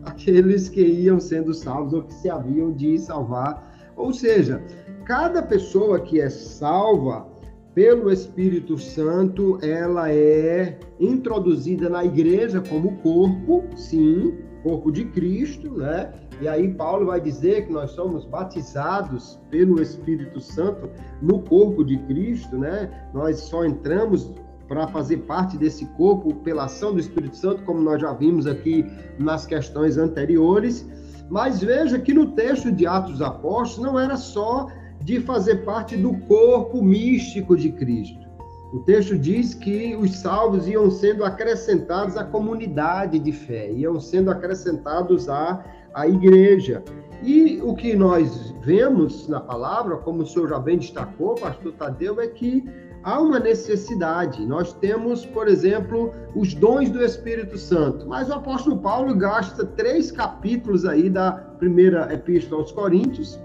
aqueles que iam sendo salvos ou que se haviam de salvar. Ou seja, cada pessoa que é salva pelo Espírito Santo, ela é introduzida na igreja como corpo, sim, corpo de Cristo, né? E aí Paulo vai dizer que nós somos batizados pelo Espírito Santo no corpo de Cristo, né? Nós só entramos para fazer parte desse corpo pela ação do Espírito Santo, como nós já vimos aqui nas questões anteriores. Mas veja que no texto de Atos Apóstolos não era só de fazer parte do corpo místico de Cristo. O texto diz que os salvos iam sendo acrescentados à comunidade de fé, iam sendo acrescentados à, à igreja. E o que nós vemos na palavra, como o senhor já bem destacou, pastor Tadeu, é que há uma necessidade. Nós temos, por exemplo, os dons do Espírito Santo, mas o apóstolo Paulo gasta três capítulos aí da primeira epístola aos Coríntios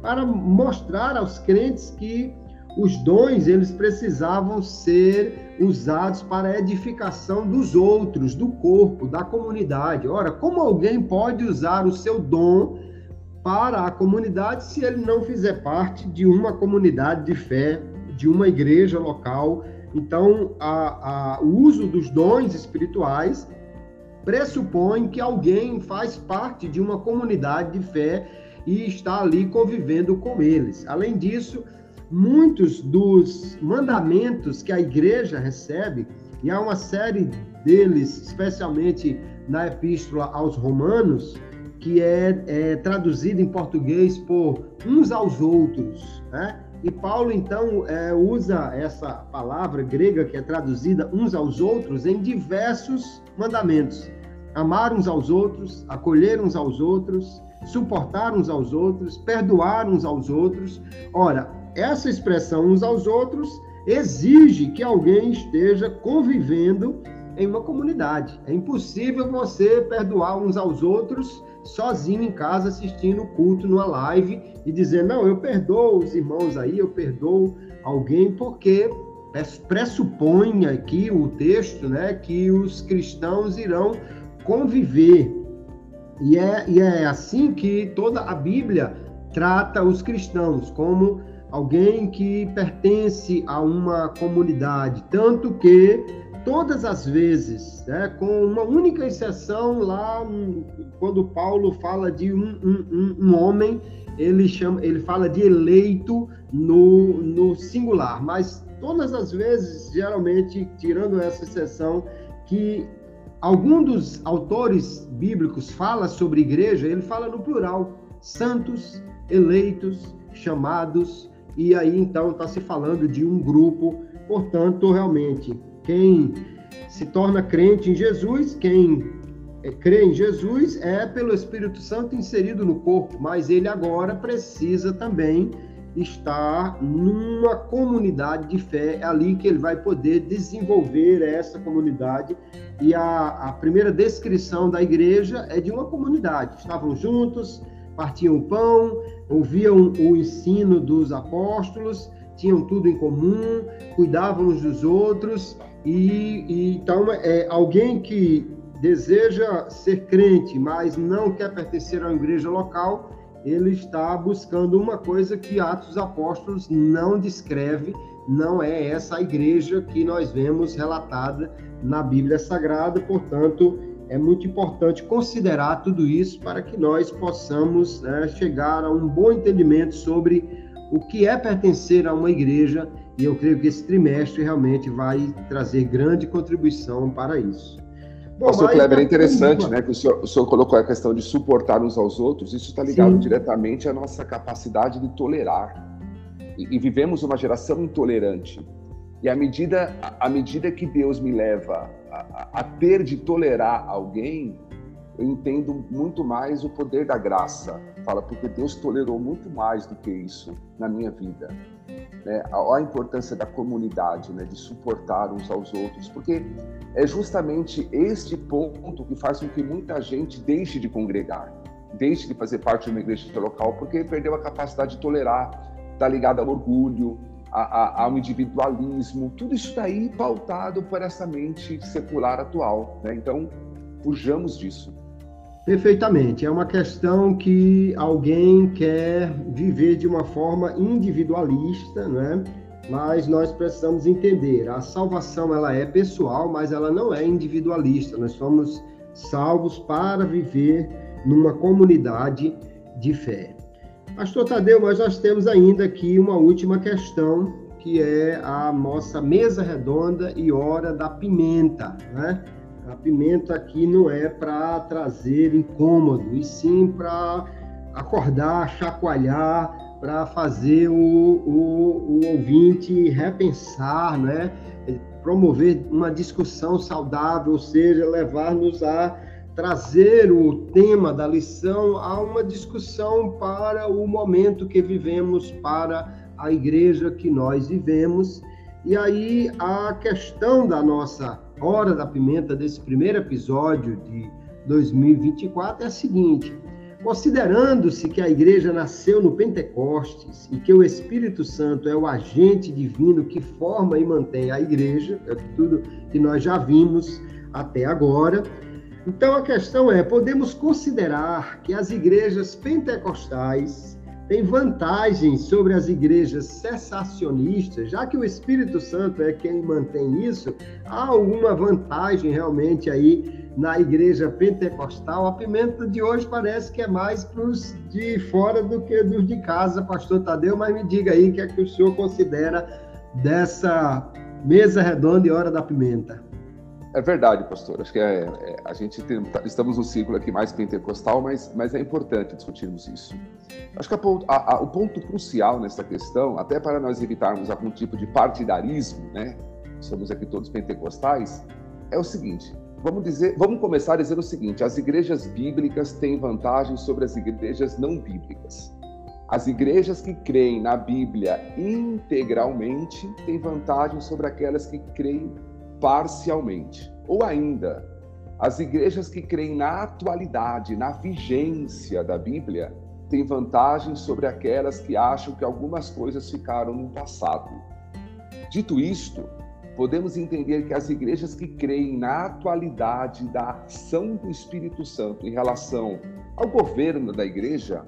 para mostrar aos crentes que os dons eles precisavam ser usados para a edificação dos outros, do corpo, da comunidade. Ora, como alguém pode usar o seu dom para a comunidade se ele não fizer parte de uma comunidade de fé de uma igreja local. Então, a, a, o uso dos dons espirituais pressupõe que alguém faz parte de uma comunidade de fé e está ali convivendo com eles. Além disso, muitos dos mandamentos que a igreja recebe, e há uma série deles, especialmente na Epístola aos Romanos, que é, é traduzida em português por uns aos outros, né? E Paulo, então, é, usa essa palavra grega que é traduzida uns aos outros em diversos mandamentos: amar uns aos outros, acolher uns aos outros, suportar uns aos outros, perdoar uns aos outros. Ora, essa expressão uns aos outros exige que alguém esteja convivendo em uma comunidade. É impossível você perdoar uns aos outros sozinho em casa assistindo o culto numa live e dizer: Não, eu perdoo os irmãos aí, eu perdoo alguém, porque pressupõe aqui o texto né, que os cristãos irão conviver. E é, e é assim que toda a Bíblia trata os cristãos, como alguém que pertence a uma comunidade, tanto que todas as vezes, né, com uma única exceção lá quando Paulo fala de um, um, um homem, ele chama, ele fala de eleito no, no singular, mas todas as vezes, geralmente, tirando essa exceção, que algum dos autores bíblicos fala sobre igreja, ele fala no plural, santos, eleitos, chamados, e aí então está se falando de um grupo, portanto, realmente, quem se torna crente em Jesus, quem é, crê em Jesus é pelo Espírito Santo inserido no corpo, mas ele agora precisa também estar numa comunidade de fé, é ali que ele vai poder desenvolver essa comunidade. E a, a primeira descrição da igreja é de uma comunidade. Estavam juntos, partiam o pão, ouviam o ensino dos apóstolos, tinham tudo em comum, cuidavam uns dos outros. E, e então, é alguém que deseja ser crente, mas não quer pertencer uma igreja local, ele está buscando uma coisa que Atos dos Apóstolos não descreve, não é essa a igreja que nós vemos relatada na Bíblia Sagrada, portanto, é muito importante considerar tudo isso para que nós possamos né, chegar a um bom entendimento sobre o que é pertencer a uma igreja, e eu creio que esse trimestre realmente vai trazer grande contribuição para isso. Bom, Pastor Kleber, é interessante né, que o senhor, o senhor, colocou a questão de suportar uns aos outros, isso está ligado Sim. diretamente à nossa capacidade de tolerar. E, e, vivemos uma geração intolerante. E à medida, à medida que Deus me leva a, ter de tolerar alguém, eu entendo muito mais o poder da graça. Fala, porque Deus tolerou muito mais do que isso na minha vida. Né? A, a importância da comunidade, né? de suportar uns aos outros, porque é justamente este ponto que faz com que muita gente deixe de congregar, deixe de fazer parte de uma igreja local, porque perdeu a capacidade de tolerar, está ligado ao orgulho, a, a, ao individualismo, tudo isso daí pautado por essa mente secular atual. Né? Então, fujamos disso. Perfeitamente. É uma questão que alguém quer viver de uma forma individualista, né? mas nós precisamos entender, a salvação ela é pessoal, mas ela não é individualista. Nós somos salvos para viver numa comunidade de fé. Pastor Tadeu, mas nós temos ainda aqui uma última questão, que é a nossa mesa redonda e hora da pimenta, né? A pimenta aqui não é para trazer incômodo, e sim para acordar, chacoalhar, para fazer o, o, o, ouvinte repensar, né? promover uma discussão saudável, ou seja, levar-nos a trazer o tema da lição a uma discussão para o momento que vivemos, para a igreja que nós vivemos. E aí a questão da nossa Hora da Pimenta, desse primeiro episódio de 2024, é a seguinte: Considerando-se que a igreja nasceu no Pentecostes e que o Espírito Santo é o agente divino que forma e mantém a igreja, é tudo que nós já vimos até agora. Então a questão é: podemos considerar que as igrejas pentecostais têm vantagens sobre as igrejas cessacionistas, já que o Espírito Santo é quem mantém isso, há alguma vantagem realmente aí na igreja pentecostal, a pimenta de hoje parece que é mais para os de fora do que dos de casa, pastor Tadeu, mas me diga aí o que é que o senhor considera dessa mesa redonda e hora da pimenta. É verdade, pastor. Acho que é, é, a gente tem, tá, estamos no ciclo aqui mais pentecostal, mas, mas é importante discutirmos isso. Acho que a, a, o ponto crucial nessa questão, até para nós evitarmos algum tipo de partidarismo, né? Somos aqui todos pentecostais, é o seguinte: Vamos dizer, vamos começar dizendo o seguinte: as igrejas bíblicas têm vantagem sobre as igrejas não bíblicas. As igrejas que creem na Bíblia integralmente têm vantagem sobre aquelas que creem parcialmente. Ou ainda, as igrejas que creem na atualidade, na vigência da Bíblia, têm vantagem sobre aquelas que acham que algumas coisas ficaram no passado. Dito isto, podemos entender que as igrejas que creem na atualidade da ação do Espírito Santo em relação ao governo da igreja,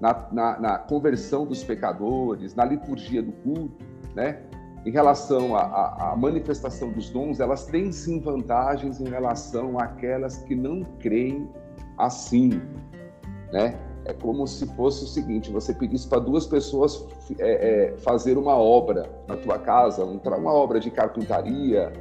na, na, na conversão dos pecadores, na liturgia do culto, né? Em relação à, manifestação dos dons, elas têm sim vantagens em relação àquelas que não creem assim, né? É como se fosse o seguinte: você pedisse para duas pessoas é, é, fazer uma obra na tua casa, uma obra de carpintaria,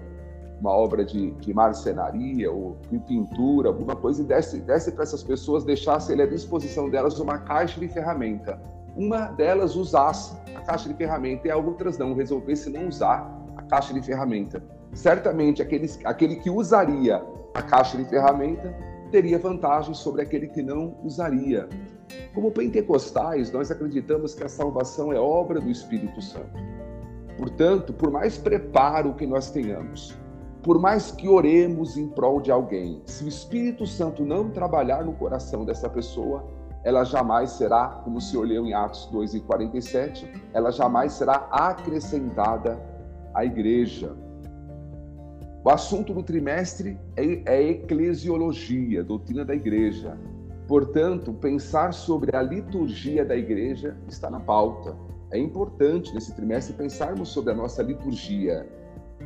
uma obra de, de marcenaria ou de pintura, alguma coisa, e desse, desse para essas pessoas, deixasse ele à disposição delas uma caixa de ferramenta. Uma delas usasse a caixa de ferramenta e outras não, resolvesse não usar a caixa de ferramenta. Certamente, aqueles, aquele que usaria a caixa de ferramenta teria vantagem sobre aquele que não usaria. Como pentecostais, nós acreditamos que a salvação é obra do Espírito Santo. Portanto, por mais preparo que nós tenhamos, por mais que oremos em prol de alguém, se o Espírito Santo não trabalhar no coração dessa pessoa, ela jamais será, como se olhou em Atos 2 e 47, ela jamais será acrescentada à igreja. O assunto do trimestre é, é eclesiologia, doutrina da igreja. Portanto, pensar sobre a liturgia da igreja está na pauta. É importante nesse trimestre pensarmos sobre a nossa liturgia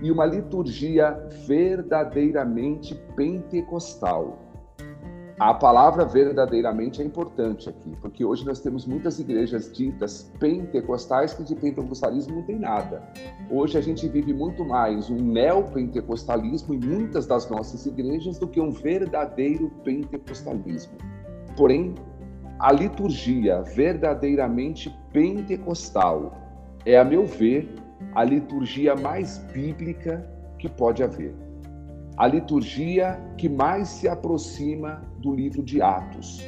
e uma liturgia verdadeiramente pentecostal. A palavra verdadeiramente é importante aqui, porque hoje nós temos muitas igrejas ditas pentecostais que de pentecostalismo não tem nada. Hoje a gente vive muito mais um neopentecostalismo em muitas das nossas igrejas do que um verdadeiro pentecostalismo. Porém, a liturgia verdadeiramente pentecostal é, a meu ver, a liturgia mais bíblica que pode haver a liturgia que mais se aproxima do livro de Atos.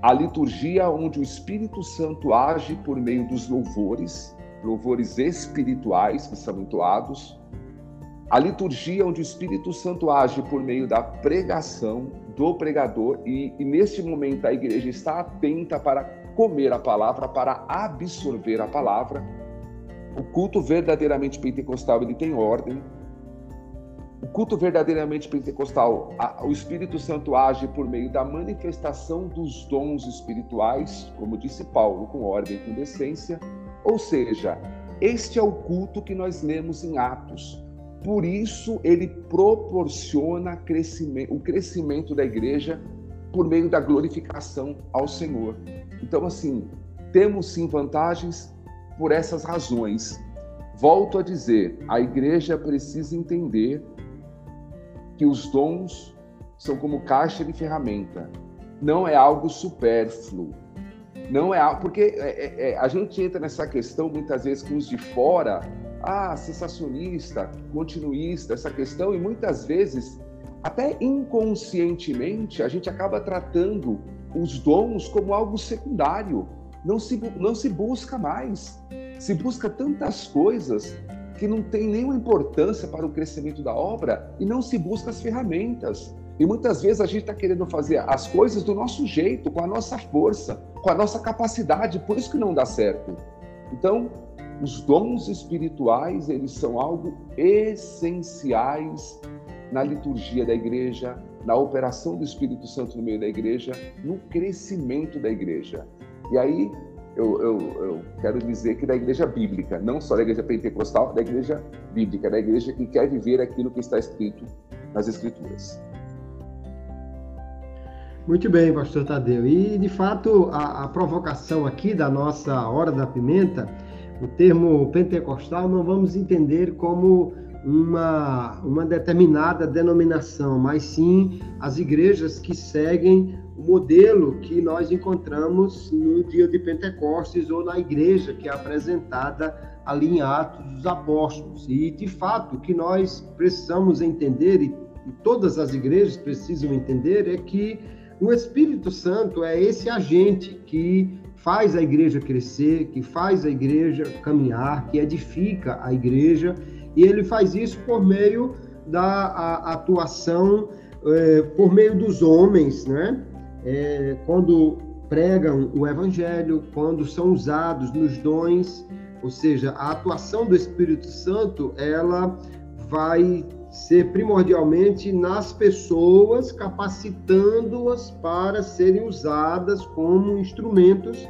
A liturgia onde o Espírito Santo age por meio dos louvores, louvores espirituais que são entoados. A liturgia onde o Espírito Santo age por meio da pregação do pregador e, e neste momento a igreja está atenta para comer a palavra, para absorver a palavra. O culto verdadeiramente pentecostal ele tem ordem, o culto verdadeiramente pentecostal, o Espírito Santo age por meio da manifestação dos dons espirituais, como disse Paulo, com ordem e com decência. Ou seja, este é o culto que nós lemos em Atos. Por isso, ele proporciona crescimento, o crescimento da igreja por meio da glorificação ao Senhor. Então, assim, temos sim vantagens por essas razões. Volto a dizer, a igreja precisa entender que os dons são como caixa de ferramenta, não é algo supérfluo. Não é algo. Porque é, é, é, a gente entra nessa questão muitas vezes com os de fora, ah, sensacionista, continuista, essa questão, e muitas vezes, até inconscientemente, a gente acaba tratando os dons como algo secundário. Não se, não se busca mais. Se busca tantas coisas que não tem nenhuma importância para o crescimento da obra e não se busca as ferramentas. E muitas vezes a gente está querendo fazer as coisas do nosso jeito, com a nossa força, com a nossa capacidade, por isso que não dá certo. Então, os dons espirituais, eles são algo essenciais na liturgia da igreja, na operação do Espírito Santo no meio da igreja, no crescimento da igreja. E aí, eu, eu, eu, quero dizer que da igreja bíblica, não só da igreja pentecostal, da igreja bíblica, da igreja que quer viver aquilo que está escrito nas Escrituras. Muito bem, pastor Tadeu. E, de fato, a, a provocação aqui da nossa Hora da Pimenta, o termo pentecostal, não vamos entender como uma, uma determinada denominação, mas sim as igrejas que seguem o modelo que nós encontramos no dia de Pentecostes ou na igreja que é apresentada ali em Atos dos Apóstolos. E, de fato, o que nós precisamos entender, e, todas as igrejas precisam entender, é que o Espírito Santo é esse agente que faz a igreja crescer, que faz a igreja caminhar, que edifica a igreja, e ele faz isso por meio da atuação, é, por meio dos homens, né? É, quando pregam o Evangelho, quando são usados nos dons, ou seja, a atuação do Espírito Santo, ela vai ser primordialmente nas pessoas, capacitando-as para serem usadas como instrumentos,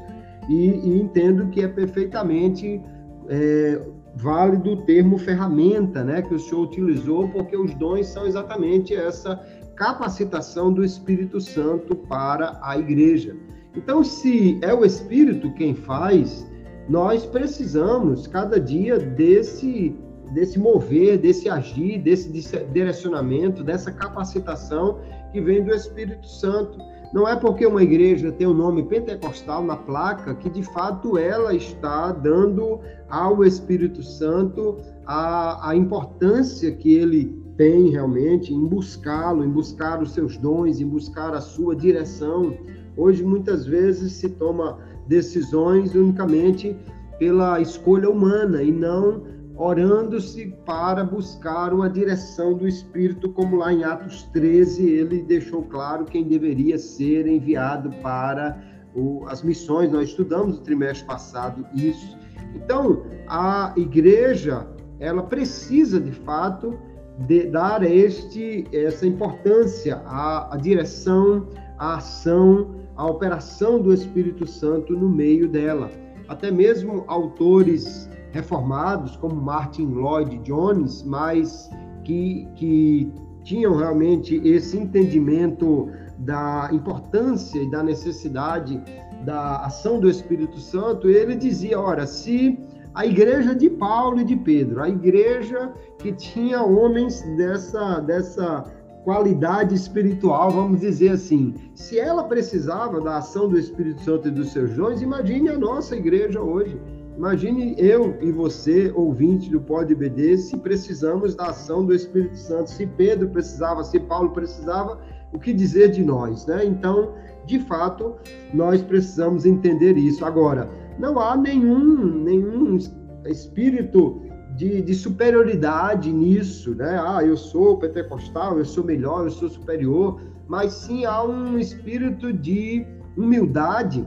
e, e entendo que é perfeitamente é, válido o termo ferramenta, né, que o senhor utilizou, porque os dons são exatamente essa capacitação do Espírito Santo para a igreja. Então, se é o Espírito quem faz, nós precisamos cada dia desse desse mover, desse agir, desse direcionamento, dessa capacitação que vem do Espírito Santo. Não é porque uma igreja tem o nome pentecostal na placa que de fato ela está dando ao Espírito Santo a, a importância que ele tem realmente em buscá-lo, em buscar os seus dons, em buscar a sua direção. Hoje muitas vezes se toma decisões unicamente pela escolha humana e não orando-se para buscar uma direção do Espírito, como lá em Atos 13 ele deixou claro quem deveria ser enviado para o, as missões. Nós estudamos no trimestre passado isso. Então, a igreja, ela precisa de fato de dar este, essa importância à, à direção, à ação, à operação do Espírito Santo no meio dela. Até mesmo autores reformados, como Martin Lloyd Jones, mas que, que tinham realmente esse entendimento da importância e da necessidade da ação do Espírito Santo, ele dizia: ora, se a igreja de Paulo e de Pedro, a igreja que tinha homens dessa, dessa qualidade espiritual, vamos dizer assim, se ela precisava da ação do Espírito Santo e dos seus dons, imagine a nossa igreja hoje. Imagine eu e você, ouvinte do Pode BD, se precisamos da ação do Espírito Santo. Se Pedro precisava, se Paulo precisava, o que dizer de nós, né? Então, de fato, nós precisamos entender isso. Agora, não há nenhum, nenhum espírito de, de, superioridade nisso, né? Ah, eu sou pentecostal, eu sou melhor, eu sou superior, mas sim há um espírito de humildade,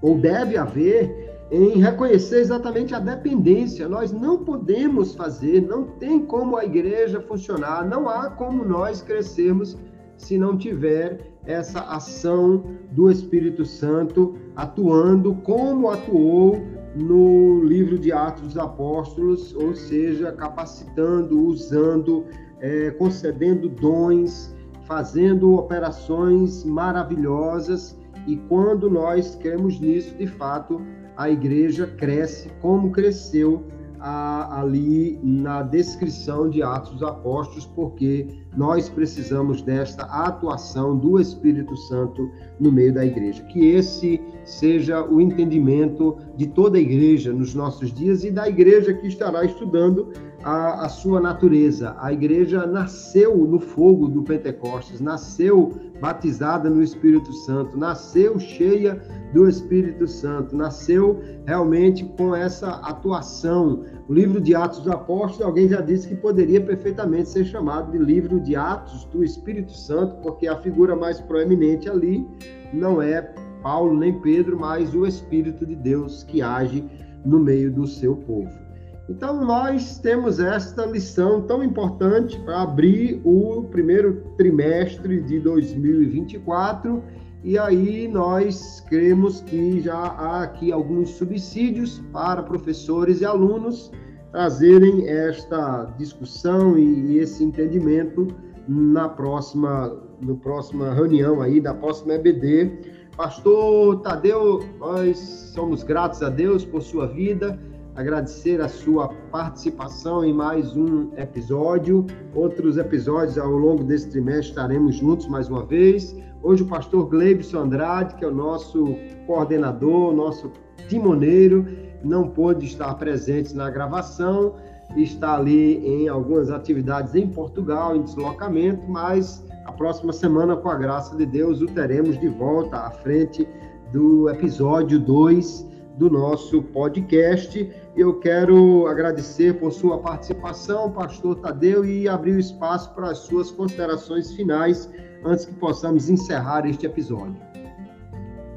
ou deve haver, em reconhecer exatamente a dependência. Nós não podemos fazer, não tem como a igreja funcionar, não há como nós crescermos se não tiver essa ação do Espírito Santo atuando como atuou no livro de Atos dos Apóstolos, ou seja, capacitando, usando, é, concedendo dons, fazendo operações maravilhosas. E quando nós cremos nisso, de fato, a igreja cresce como cresceu a, ali na descrição de Atos dos Apóstolos, porque nós precisamos desta atuação do Espírito Santo no meio da igreja. Que esse seja o entendimento de toda a igreja nos nossos dias e da igreja que estará estudando a, a sua natureza. A igreja nasceu no fogo do Pentecostes, nasceu batizada no Espírito Santo, nasceu cheia do Espírito Santo, nasceu realmente com essa atuação. O livro de Atos dos Apóstolos, alguém já disse que poderia perfeitamente ser chamado de livro de Atos do Espírito Santo, porque a figura mais proeminente ali não é Paulo nem Pedro, mas o Espírito de Deus que age no meio do seu povo. Então, nós temos esta lição tão importante para abrir o primeiro trimestre de 2024, e aí nós cremos que já há aqui alguns subsídios para professores e alunos trazerem esta discussão e esse entendimento na próxima, no próxima reunião aí da próxima EBD. Pastor Tadeu, nós somos gratos a Deus por sua vida agradecer a sua participação em mais um episódio. Outros episódios ao longo desse trimestre estaremos juntos mais uma vez. Hoje o pastor Gleibson Andrade, que é o nosso coordenador, nosso timoneiro, não pôde estar presente na gravação, está ali em algumas atividades em Portugal, em deslocamento, mas a próxima semana, com a graça de Deus, o teremos de volta à frente do episódio 2 do nosso podcast. Eu quero agradecer por sua participação, pastor Tadeu, e abrir o espaço para as suas considerações finais antes que possamos encerrar este episódio.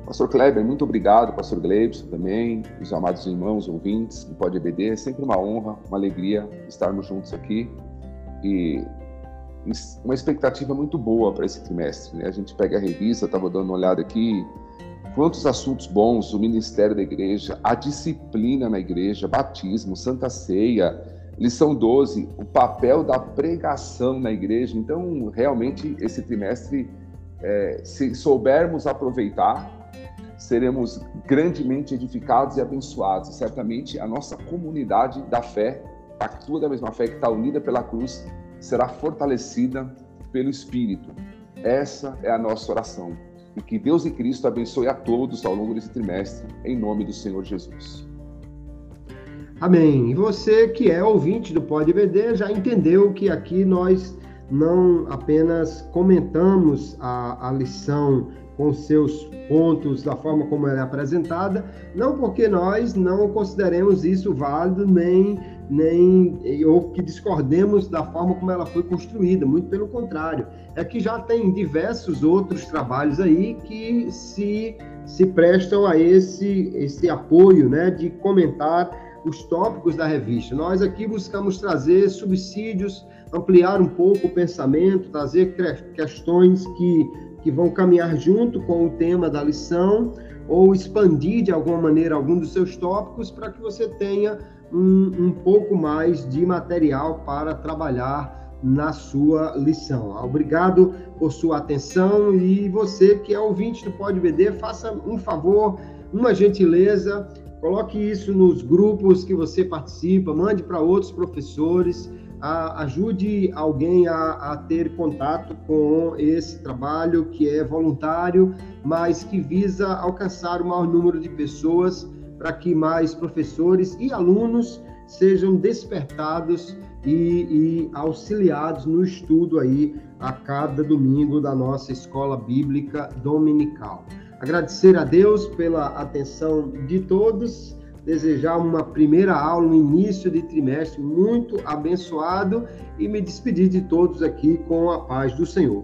Pastor Kleber, muito obrigado, pastor Gleibson também, os amados irmãos ouvintes do Pode EBD, é sempre uma honra, uma alegria estarmos juntos aqui e uma expectativa muito boa para esse trimestre. Né? A gente pega a revista, estava dando uma olhada aqui, Quantos assuntos bons, o ministério da igreja, a disciplina na igreja, batismo, santa ceia, lição 12, o papel da pregação na igreja. Então, realmente, esse trimestre, é, se soubermos aproveitar, seremos grandemente edificados e abençoados. Certamente a nossa comunidade da fé, a tua da mesma fé que está unida pela cruz, será fortalecida pelo Espírito. Essa é a nossa oração. E que Deus e Cristo abençoe a todos ao longo desse trimestre, em nome do Senhor Jesus. Amém. E você que é ouvinte do Pode BD já entendeu que aqui nós não apenas comentamos a, a lição com seus pontos, da forma como ela é apresentada, não porque nós não consideremos isso válido, nem, nem ou que discordemos da forma como ela foi construída, muito pelo contrário. É que já tem diversos outros trabalhos aí que se, se prestam a esse, esse apoio né, de comentar os tópicos da revista. Nós aqui buscamos trazer subsídios, ampliar um pouco o pensamento, trazer questões que que vão caminhar junto com o tema da lição ou expandir de alguma maneira algum dos seus tópicos para que você tenha um, um pouco mais de material para trabalhar na sua lição. Obrigado por sua atenção e você que é ouvinte do Pode BD, faça um favor, uma gentileza, coloque isso nos grupos que você participa, mande para outros professores a, ajude alguém a, a, ter contato com esse trabalho que é voluntário, mas que visa alcançar o maior número de pessoas para que mais professores e alunos sejam despertados e, e auxiliados no estudo aí a cada domingo da nossa escola bíblica dominical. Agradecer a Deus pela atenção de todos desejar uma primeira aula, um início de trimestre muito abençoado e me despedir de todos aqui com a paz do Senhor.